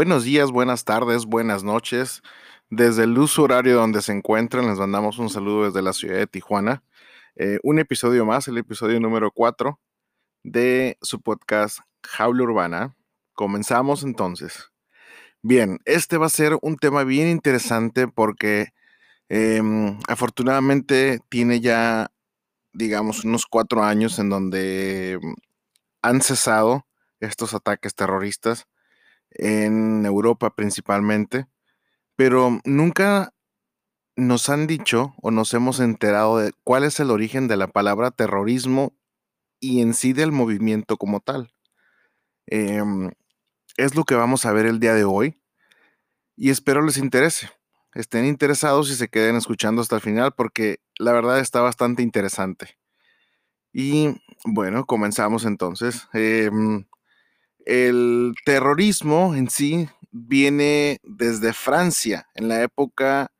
Buenos días, buenas tardes, buenas noches. Desde el uso horario donde se encuentran, les mandamos un saludo desde la ciudad de Tijuana. Eh, un episodio más, el episodio número 4 de su podcast Jaula Urbana. Comenzamos entonces. Bien, este va a ser un tema bien interesante porque em, afortunadamente tiene ya, digamos, unos cuatro años en donde han cesado estos ataques terroristas en Europa principalmente, pero nunca nos han dicho o nos hemos enterado de cuál es el origen de la palabra terrorismo y en sí del movimiento como tal. Em, es lo que vamos a ver el día de hoy y espero les interese. Estén interesados y se queden escuchando hasta el final porque la verdad está bastante interesante. Y bueno, comenzamos entonces. Em, el terrorismo en sí viene desde Francia, en la época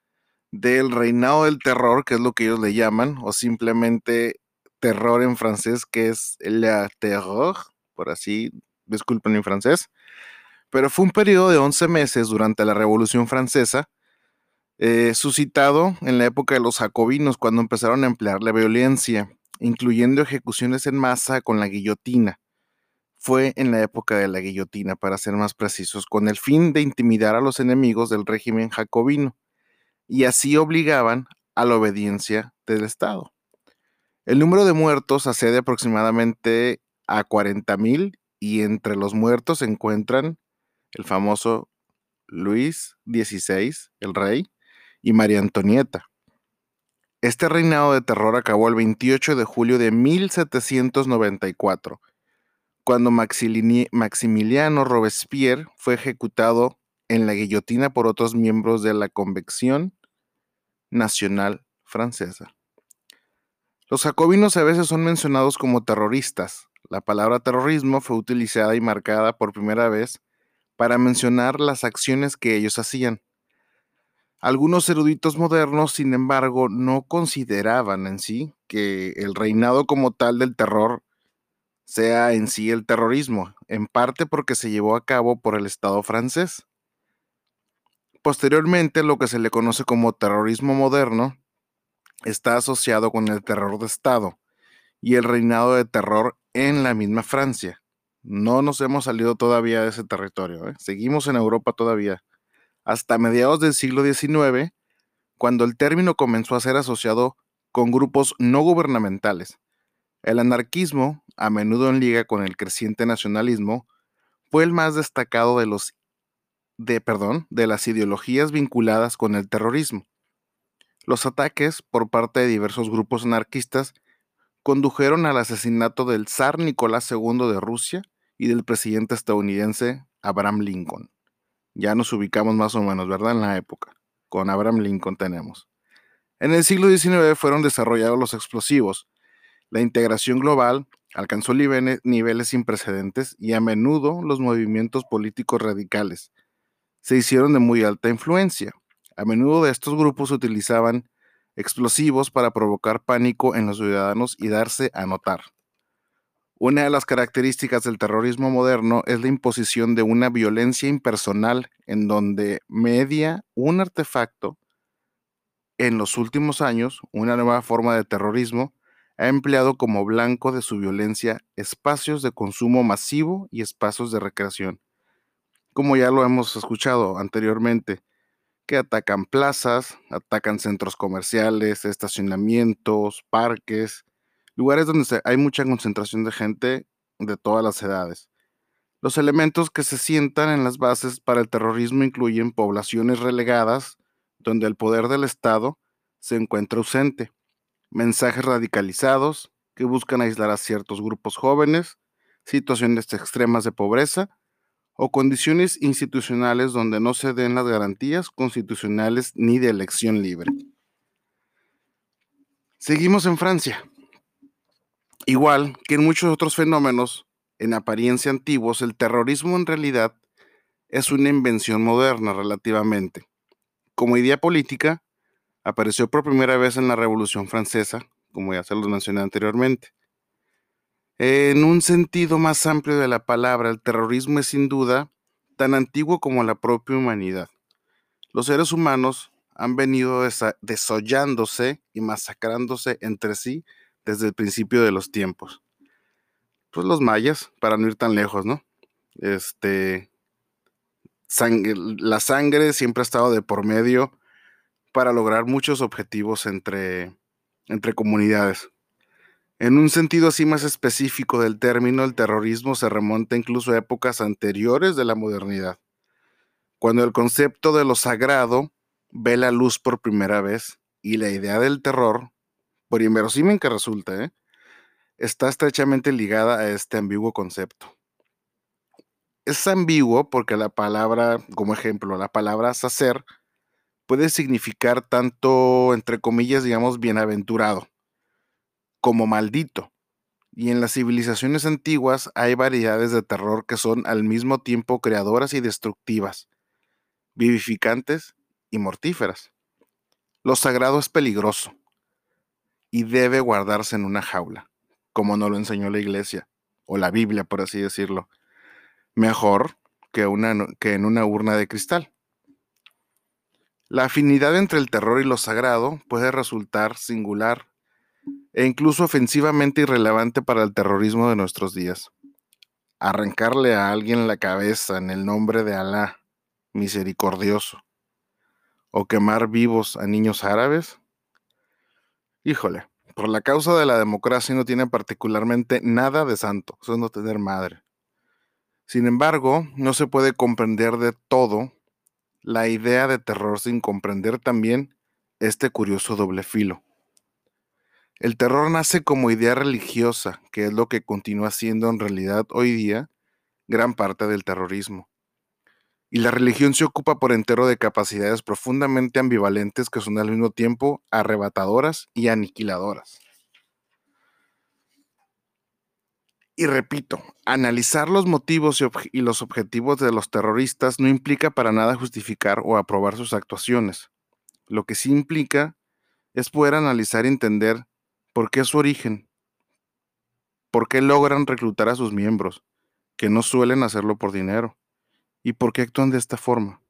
del reinado del terror, que es lo que ellos le llaman, o simplemente terror en francés, que es la terror, por así, disculpen mi francés. Pero fue un periodo de 11 meses durante la Revolución Francesa, eh, suscitado en la época de los jacobinos, cuando empezaron a emplear la violencia, incluyendo ejecuciones en masa con la guillotina fue en la época de la guillotina, para ser más precisos, con el fin de intimidar a los enemigos del régimen jacobino, y así obligaban a la obediencia del Estado. El número de muertos accede aproximadamente a 40.000 y entre los muertos se encuentran el famoso Luis XVI, el rey, y María Antonieta. Este reinado de terror acabó el 28 de julio de 1794 cuando Maximiliano Robespierre fue ejecutado en la guillotina por otros miembros de la Convección Nacional Francesa. Los jacobinos a veces son mencionados como terroristas. La palabra terrorismo fue utilizada y marcada por primera vez para mencionar las acciones que ellos hacían. Algunos eruditos modernos, sin embargo, no consideraban en sí que el reinado como tal del terror sea en sí el terrorismo, en parte porque se llevó a cabo por el Estado francés. Posteriormente, lo que se le conoce como terrorismo moderno está asociado con el terror de Estado y el reinado de terror en la misma Francia. No nos hemos salido todavía de ese territorio, ¿eh? seguimos en Europa todavía. Hasta mediados del siglo XIX, cuando el término comenzó a ser asociado con grupos no gubernamentales, el anarquismo, a menudo en liga con el creciente nacionalismo, fue el más destacado de los de, perdón, de las ideologías vinculadas con el terrorismo. Los ataques por parte de diversos grupos anarquistas condujeron al asesinato del zar Nicolás II de Rusia y del presidente estadounidense Abraham Lincoln. Ya nos ubicamos más o menos, ¿verdad? En la época. Con Abraham Lincoln tenemos. En el siglo XIX fueron desarrollados los explosivos, la integración global alcanzó niveles sin precedentes y a menudo los movimientos políticos radicales se hicieron de muy alta influencia. A menudo de estos grupos utilizaban explosivos para provocar pánico en los ciudadanos y darse a notar. Una de las características del terrorismo moderno es la imposición de una violencia impersonal en donde media un artefacto. En los últimos años, una nueva forma de terrorismo ha empleado como blanco de su violencia espacios de consumo masivo y espacios de recreación, como ya lo hemos escuchado anteriormente, que atacan plazas, atacan centros comerciales, estacionamientos, parques, lugares donde hay mucha concentración de gente de todas las edades. Los elementos que se sientan en las bases para el terrorismo incluyen poblaciones relegadas, donde el poder del Estado se encuentra ausente, mensajes radicalizados que buscan aislar a ciertos grupos jóvenes, situaciones extremas de pobreza o condiciones institucionales donde no se den las garantías constitucionales ni de elección libre. Seguimos en Francia. Igual que en muchos otros fenómenos en apariencia antiguos, el terrorismo en realidad es una invención moderna relativamente. Como idea política, Apareció por primera vez en la Revolución Francesa, como ya se los mencioné anteriormente. En un sentido más amplio de la palabra, el terrorismo es sin duda tan antiguo como la propia humanidad. Los seres humanos han venido desollándose y masacrándose entre sí desde el principio de los tiempos. Pues los mayas, para no ir tan lejos, ¿no? Este, la sangre siempre ha estado de por medio para lograr muchos objetivos entre, entre comunidades. En un sentido así más específico del término, el terrorismo se remonta incluso a épocas anteriores de la modernidad, cuando el concepto de lo sagrado ve la luz por primera vez y la idea del terror, por inverosímil que resulte, ¿eh? está estrechamente ligada a este ambiguo concepto. Es ambiguo porque la palabra, como ejemplo, la palabra sacer puede significar tanto, entre comillas, digamos, bienaventurado, como maldito. Y en las civilizaciones antiguas hay variedades de terror que son al mismo tiempo creadoras y destructivas, vivificantes y mortíferas. Lo sagrado es peligroso y debe guardarse en una jaula, como nos lo enseñó la iglesia, o la Biblia, por así decirlo. Mejor que, que en una urna de cristal. La afinidad entre el terror y lo sagrado puede resultar singular e incluso ofensivamente irrelevante para el terrorismo de nuestros días. Arrancarle a alguien la cabeza en el nombre de Alá, misericordioso, o quemar vivos a niños árabes? Híjole, por la causa de la democracia no tiene particularmente nada de santo, eso es no tener madre. Sin embargo, no se puede comprender de todo la idea de terror sin comprender también este curioso doble filo. El terror nace como idea religiosa, que es lo que continúa siendo en realidad hoy día gran parte del terrorismo y la religión se ocupa por entero de capacidades profundamente ambivalentes que son al mismo tiempo arrebatadoras y aniquiladoras. Y repito, analizar los motivos y, los objetivos de los terroristas no implica para nada justificar o aprobar sus actuaciones. Lo que sí implica es poder analizar y entender por qué es su origen, por qué logran reclutar a sus miembros, que no suelen hacerlo por dinero ¿Y por qué actúan de esta forma?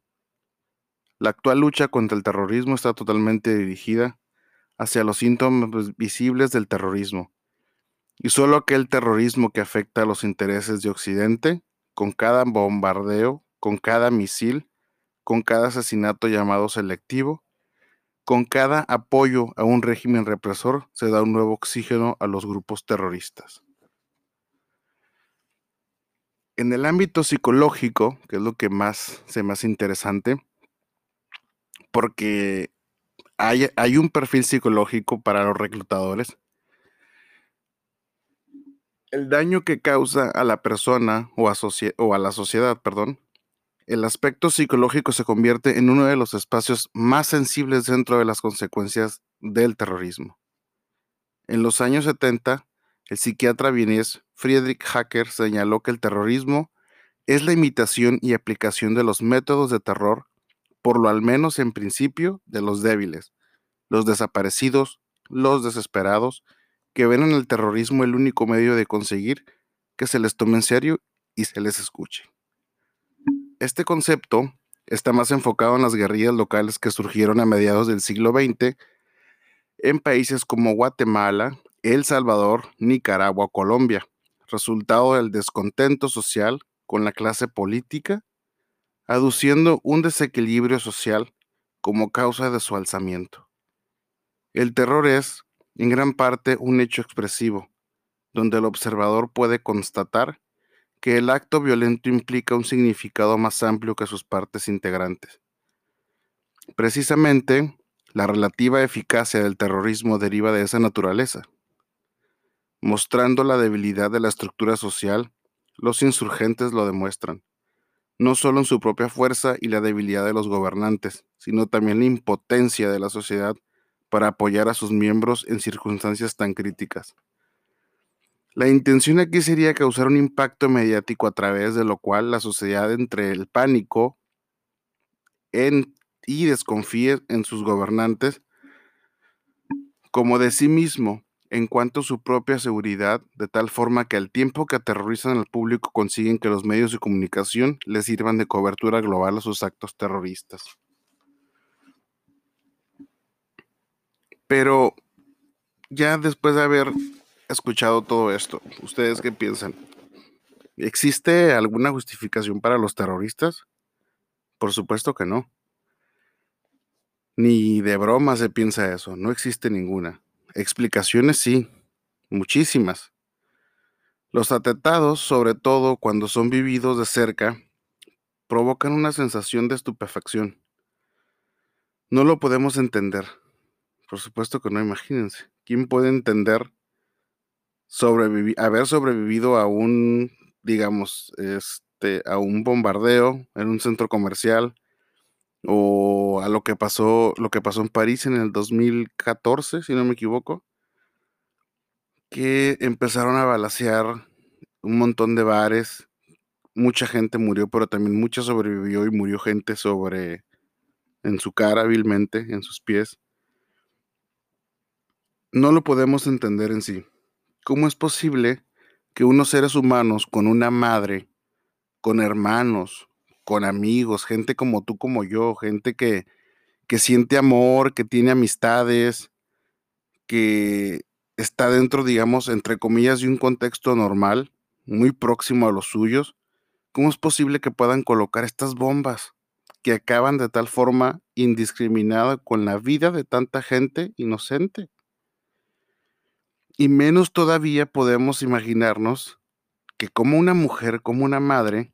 La actual lucha contra el terrorismo está totalmente dirigida hacia los síntomas visibles del terrorismo. Y solo aquel terrorismo que afecta a los intereses de Occidente, con cada bombardeo, con cada misil, con cada asesinato llamado selectivo, con cada apoyo a un régimen represor, se da un nuevo oxígeno a los grupos terroristas. En el ámbito psicológico, que es lo que más se me hace interesante, porque hay, hay un perfil psicológico para los reclutadores. El daño que causa a la persona o a, la sociedad, perdón, el aspecto psicológico se convierte en uno de los espacios más sensibles dentro de las consecuencias del terrorismo. En los años 70, el psiquiatra vienés Friedrich Hacker señaló que el terrorismo es la imitación y aplicación de los métodos de terror, por lo al menos en principio, de los débiles, los desaparecidos, los desesperados, que ven en el terrorismo el único medio de conseguir que se les tome en serio y se les escuche. Este concepto está más enfocado en las guerrillas locales que surgieron a mediados del siglo XX en países como Guatemala, el Salvador, Nicaragua, Colombia, resultado del descontento social con la clase política, aduciendo un desequilibrio social como causa de su alzamiento. El terror es, en gran parte, un hecho expresivo, donde el observador puede constatar que el acto violento implica un significado más amplio que sus partes integrantes. Precisamente, la relativa eficacia del terrorismo deriva de esa naturaleza. Mostrando la debilidad de la estructura social, los insurgentes lo demuestran, no solo en su propia fuerza y la debilidad de los gobernantes, sino también la impotencia de la sociedad para apoyar a sus miembros en circunstancias tan críticas. La intención aquí sería causar un impacto mediático a través de lo cual la sociedad entre el pánico y desconfíe en sus gobernantes como de sí mismo en cuanto a su propia seguridad, de tal forma que al tiempo que aterrorizan al público consiguen que los medios de comunicación les sirvan de cobertura global a sus actos terroristas. Pero ya después de haber escuchado todo esto, ¿ustedes qué piensan? ¿Existe alguna justificación para los terroristas? Por supuesto que no. Ni de broma se piensa eso, no existe ninguna. Explicaciones sí, muchísimas. Los atentados, sobre todo cuando son vividos de cerca, provocan una sensación de estupefacción. No lo podemos entender. Por supuesto que no, imagínense. ¿Quién puede entender haber sobrevivido a un, digamos, este, a un bombardeo en un centro comercial o a lo que pasó, lo que pasó en París en el 2014, si no me equivoco, que empezaron a balasear un montón de bares, mucha gente murió, pero también mucha sobrevivió y murió gente sobre en su cara hábilmente, en sus pies. No lo podemos entender en sí. ¿Cómo es posible que unos seres humanos con una madre, con hermanos, con amigos, gente como tú, como yo, gente que, que siente amor, que tiene amistades, que está dentro, digamos, entre comillas, de un contexto normal, muy próximo a los suyos, ¿cómo es posible que puedan colocar estas bombas que acaban de tal forma indiscriminada con la vida de tanta gente inocente? Y menos todavía podemos imaginarnos que como una mujer, como una madre,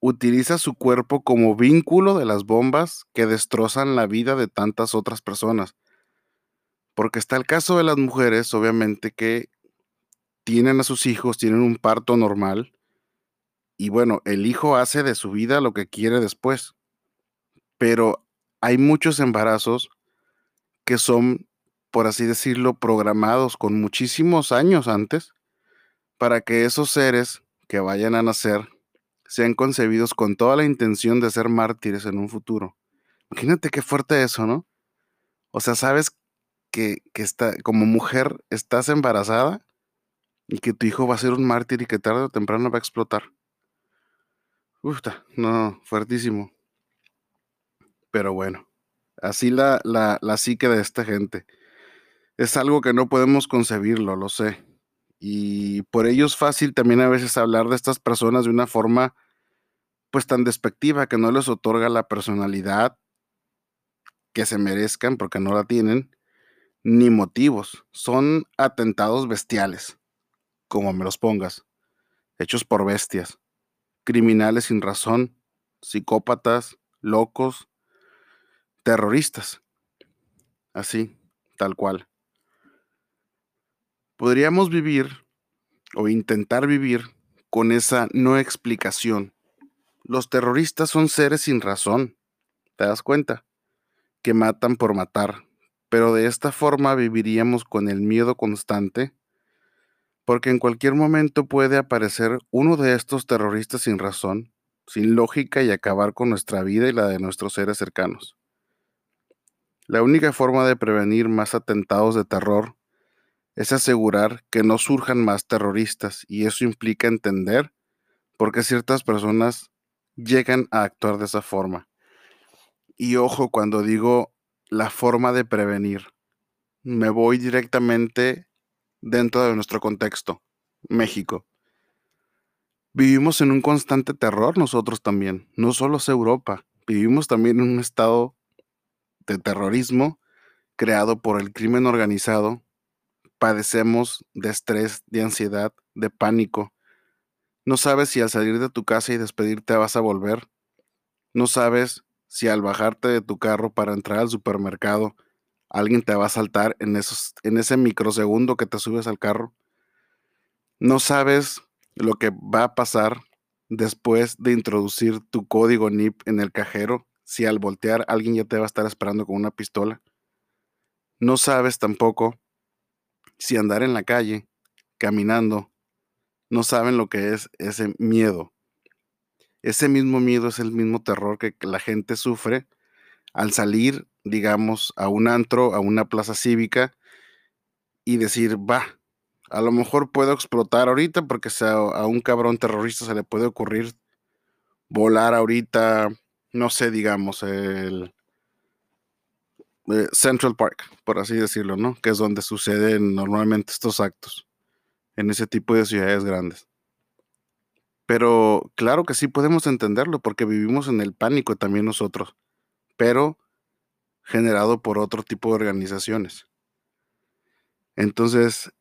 utiliza su cuerpo como vínculo de las bombas que destrozan la vida de tantas otras personas. Porque está el caso de las mujeres, obviamente, que tienen a sus hijos, tienen un parto normal, y bueno, el hijo hace de su vida lo que quiere después. Pero hay muchos embarazos que son, por así decirlo, programados con muchísimos años antes para que esos seres que vayan a nacer sean concebidos con toda la intención de ser mártires en un futuro. Imagínate qué fuerte eso, ¿no? O sea, sabes que, está, como mujer estás embarazada y que tu hijo va a ser un mártir y que tarde o temprano va a explotar. Uf, no, fuertísimo. Pero bueno, así la, la, la psique de esta gente. Es algo que no podemos concebirlo, lo sé. Y por ello es fácil también a veces hablar de estas personas de una forma pues tan despectiva que no les otorga la personalidad que se merezcan porque no la tienen, ni motivos. Son atentados bestiales, como me los pongas, hechos por bestias, criminales sin razón, psicópatas, locos, terroristas. Así, tal cual podríamos vivir o intentar vivir con esa no explicación. Los terroristas son seres sin razón, ¿te das cuenta? Que matan por matar, pero de esta forma viviríamos con el miedo constante, porque en cualquier momento puede aparecer uno de estos terroristas sin razón, sin lógica y acabar con nuestra vida y la de nuestros seres cercanos. La única forma de prevenir más atentados de terror es asegurar que no surjan más terroristas y eso implica entender por qué ciertas personas llegan a actuar de esa forma. Y ojo cuando digo la forma de prevenir, me voy directamente dentro de nuestro contexto, México. Vivimos en un constante terror nosotros también, no solo es Europa, vivimos también en un estado de terrorismo creado por el crimen organizado padecemos de estrés, de ansiedad, de pánico. No sabes si al salir de tu casa y despedirte vas a volver. No sabes si al bajarte de tu carro para entrar al supermercado alguien te va a saltar en, ese microsegundo que te subes al carro. No sabes lo que va a pasar después de introducir tu código NIP en el cajero, si al voltear alguien ya te va a estar esperando con una pistola. No sabes tampoco si andar en la calle, caminando, no saben lo que es ese miedo. Ese mismo miedo es el mismo terror que la gente sufre al salir, digamos, a un antro, a una plaza cívica y decir, va, a lo mejor puedo explotar ahorita porque a un cabrón terrorista se le puede ocurrir volar ahorita, no sé, digamos, el eh, Central Park, por así decirlo, ¿no? Que es donde suceden normalmente estos actos, en ese tipo de ciudades grandes. Pero claro que sí podemos entenderlo porque vivimos en el pánico también nosotros, pero generado por otro tipo de organizaciones. Entonces,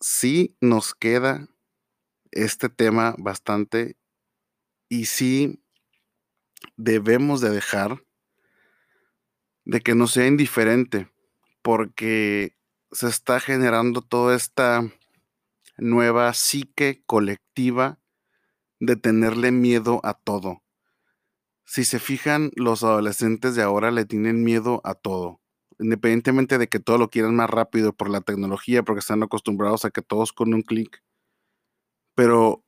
sí nos queda este tema bastante y sí debemos de dejar de que no sea indiferente porque se está generando toda esta nueva psique colectiva de tenerle miedo a todo. Si se fijan, los adolescentes de ahora le tienen miedo a todo independientemente de que todo lo quieran más rápido por la tecnología, porque están acostumbrados a que todos con un clic. Pero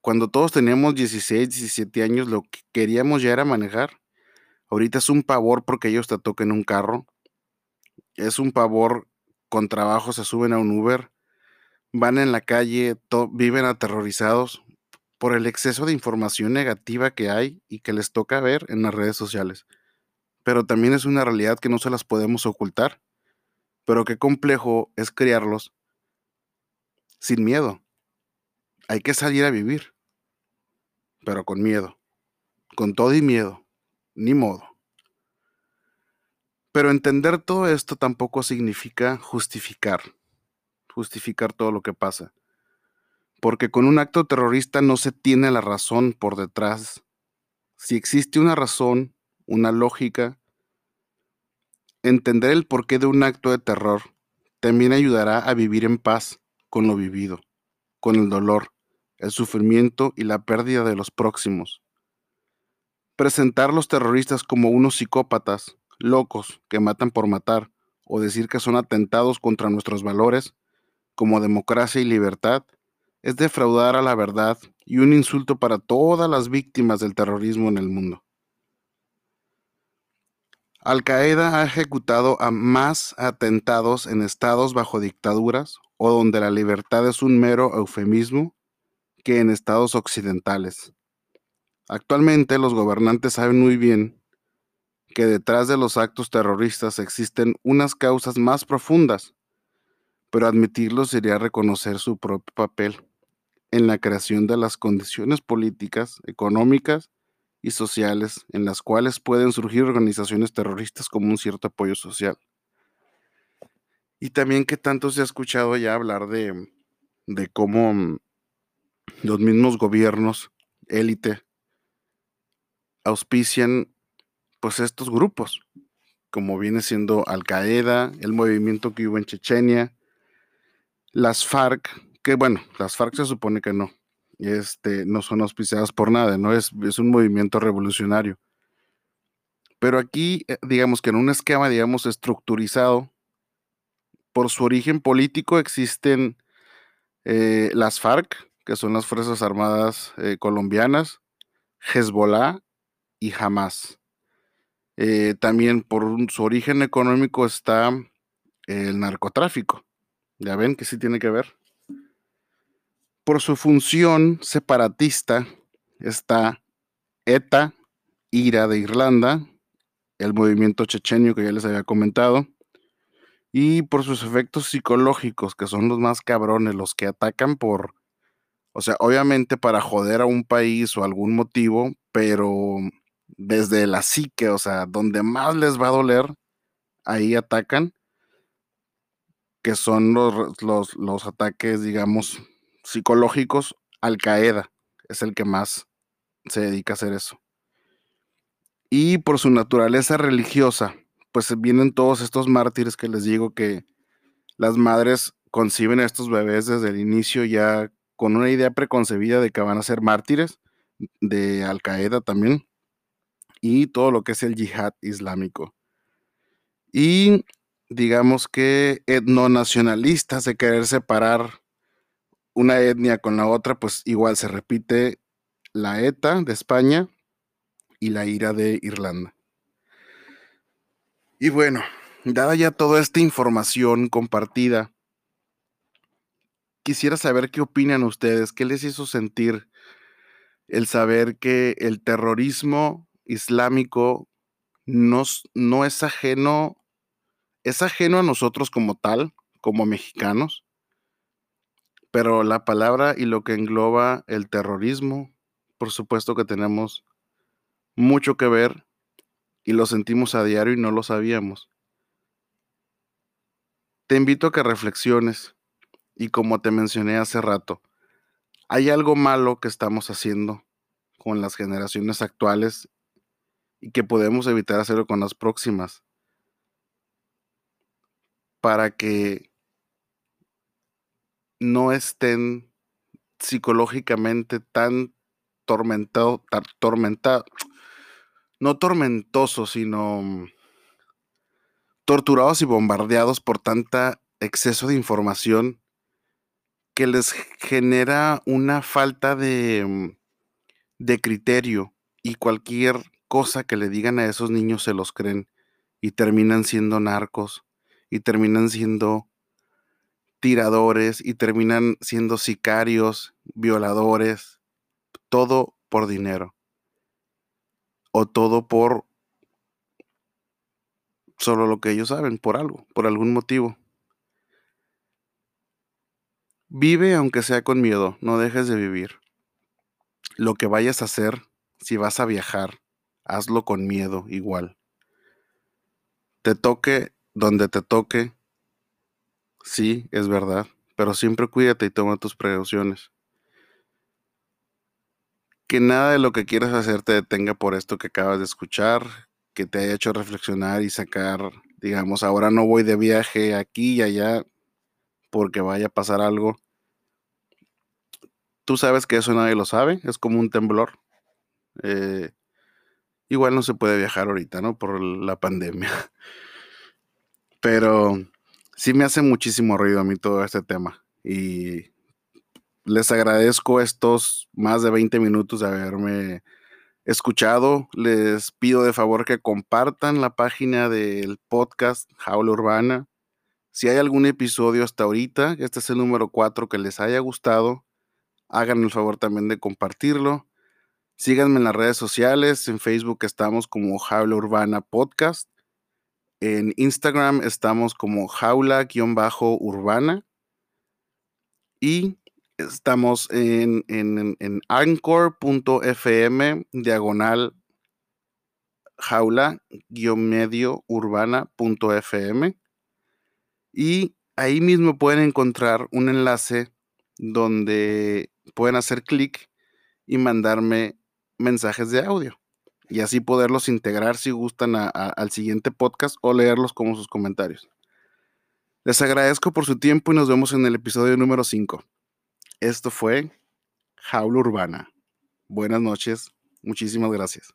cuando todos teníamos 16, 17 años, lo que queríamos ya era manejar. Ahorita es un pavor porque ellos te toquen un carro. Es un pavor con trabajo, se suben a un Uber, van en la calle, viven aterrorizados por el exceso de información negativa que hay y que les toca ver en las redes sociales pero también es una realidad que no se las podemos ocultar. Pero qué complejo es criarlos sin miedo. Hay que salir a vivir, pero con miedo, con todo y miedo, ni modo. Pero entender todo esto tampoco significa justificar, justificar todo lo que pasa. Porque con un acto terrorista no se tiene la razón por detrás. Si existe una razón, una lógica, entender el porqué de un acto de terror también ayudará a vivir en paz con lo vivido, con el dolor, el sufrimiento y la pérdida de los próximos. Presentar a los terroristas como unos psicópatas, locos, que matan por matar, o decir que son atentados contra nuestros valores, como democracia y libertad, es defraudar a la verdad y un insulto para todas las víctimas del terrorismo en el mundo. Al Qaeda ha ejecutado a más atentados en estados bajo dictaduras o donde la libertad es un mero eufemismo que en estados occidentales. Actualmente los gobernantes saben muy bien que detrás de los actos terroristas existen unas causas más profundas, pero admitirlo sería reconocer su propio papel en la creación de las condiciones políticas, económicas y sociales en las cuales pueden surgir organizaciones terroristas como un cierto apoyo social. Y también que tanto se ha escuchado ya hablar de, de cómo mm, los mismos gobiernos, élite, auspician pues estos grupos, como viene siendo Al Qaeda, el movimiento que hubo en Chechenia, las FARC, que bueno, las FARC se supone que no, este, no son auspiciadas por nada, ¿no? Es, es un movimiento revolucionario. Pero aquí, eh, digamos que en un esquema, digamos, estructurizado, por su origen político existen eh, las FARC, que son las Fuerzas Armadas eh, colombianas, Hezbollah y Hamas. también por su origen económico está el narcotráfico. Ya ven que sí tiene que ver. Por su función separatista está ETA, IRA de Irlanda, el movimiento chechenio que ya les había comentado, y por sus efectos psicológicos, que son los más cabrones, los que atacan por, o sea, obviamente para joder a un país o algún motivo, pero desde la psique, o sea, donde más les va a doler, ahí atacan, que son los, los, los ataques, digamos, psicológicos, Al Qaeda es el que más se dedica a hacer eso. Y por su naturaleza religiosa, pues vienen todos estos mártires que les digo que las madres conciben a estos bebés desde el inicio ya con una idea preconcebida de que van a ser mártires de Al Qaeda también y todo lo que es el yihad islámico. Y digamos que etnonacionalistas de querer separar una etnia con la otra, pues igual se repite la ETA de España y la IRA de Irlanda. Y bueno, dada ya toda esta información compartida, quisiera saber qué opinan ustedes, qué les hizo sentir el saber que el terrorismo islámico no, no es ajeno, es ajeno a nosotros como tal, como mexicanos, pero la palabra y lo que engloba el terrorismo, por supuesto que tenemos mucho que ver y lo sentimos a diario y no lo sabíamos. Te invito a que reflexiones y como te mencioné hace rato, hay algo malo que estamos haciendo con las generaciones actuales y que podemos evitar hacerlo con las próximas. Para que no estén psicológicamente tan tormentado, tormentado, no tormentosos, sino torturados y bombardeados por tanta exceso de información que les genera una falta de, de criterio y cualquier cosa que le digan a esos niños se los creen y terminan siendo narcos y terminan siendo tiradores y terminan siendo sicarios, violadores, todo por dinero o todo por solo lo que ellos saben, por algo, por algún motivo. Vive aunque sea con miedo, no dejes de vivir. Lo que vayas a hacer, si vas a viajar, hazlo con miedo igual. Te toque donde te toque, sí, es verdad, pero siempre cuídate y toma tus precauciones. Que nada de lo que quieras hacer te detenga por esto que acabas de escuchar, que te haya hecho reflexionar y sacar, digamos, ahora no voy de viaje aquí y allá porque vaya a pasar algo. Tú sabes que eso nadie lo sabe, es como un temblor. Eh, igual no se puede viajar ahorita, ¿no? Por la pandemia. Pero sí me hace muchísimo ruido a mí todo este tema. Y les agradezco estos más de 20 minutos de haberme escuchado. Les pido de favor que compartan la página del podcast Jaula Urbana. Si hay algún episodio hasta ahorita, este es el número 4 que les haya gustado, hagan el favor también de compartirlo. Síganme en las redes sociales. En Facebook estamos como Jaula Urbana Podcast. En Instagram estamos como jaula-urbana. Y estamos en, en, anchor.fm diagonal jaula-medio urbana.fm. Y ahí mismo pueden encontrar un enlace donde pueden hacer clic y mandarme mensajes de audio y así poderlos integrar si gustan al siguiente podcast o leerlos como sus comentarios. Les agradezco por su tiempo y nos vemos en el episodio número 5. Esto fue Jaula Urbana. Buenas noches, muchísimas gracias.